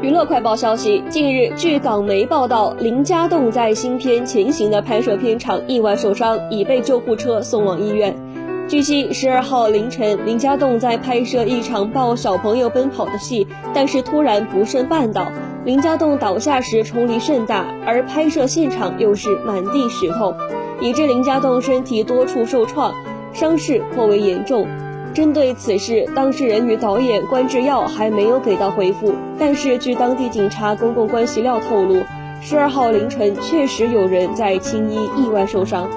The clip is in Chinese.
娱乐快报消息：近日，据港媒报道，林家栋在新片《前行》的拍摄片场意外受伤，已被救护车送往医院。据悉，十二号凌晨，林家栋在拍摄一场抱小朋友奔跑的戏，但是突然不慎绊倒，林家栋倒下时冲力甚大，而拍摄现场又是满地石头，以致林家栋身体多处受创，伤势颇为严重。针对此事，当事人与导演关智耀还没有给到回复。但是，据当地警察公共关系料透露，十二号凌晨确实有人在青衣意外受伤。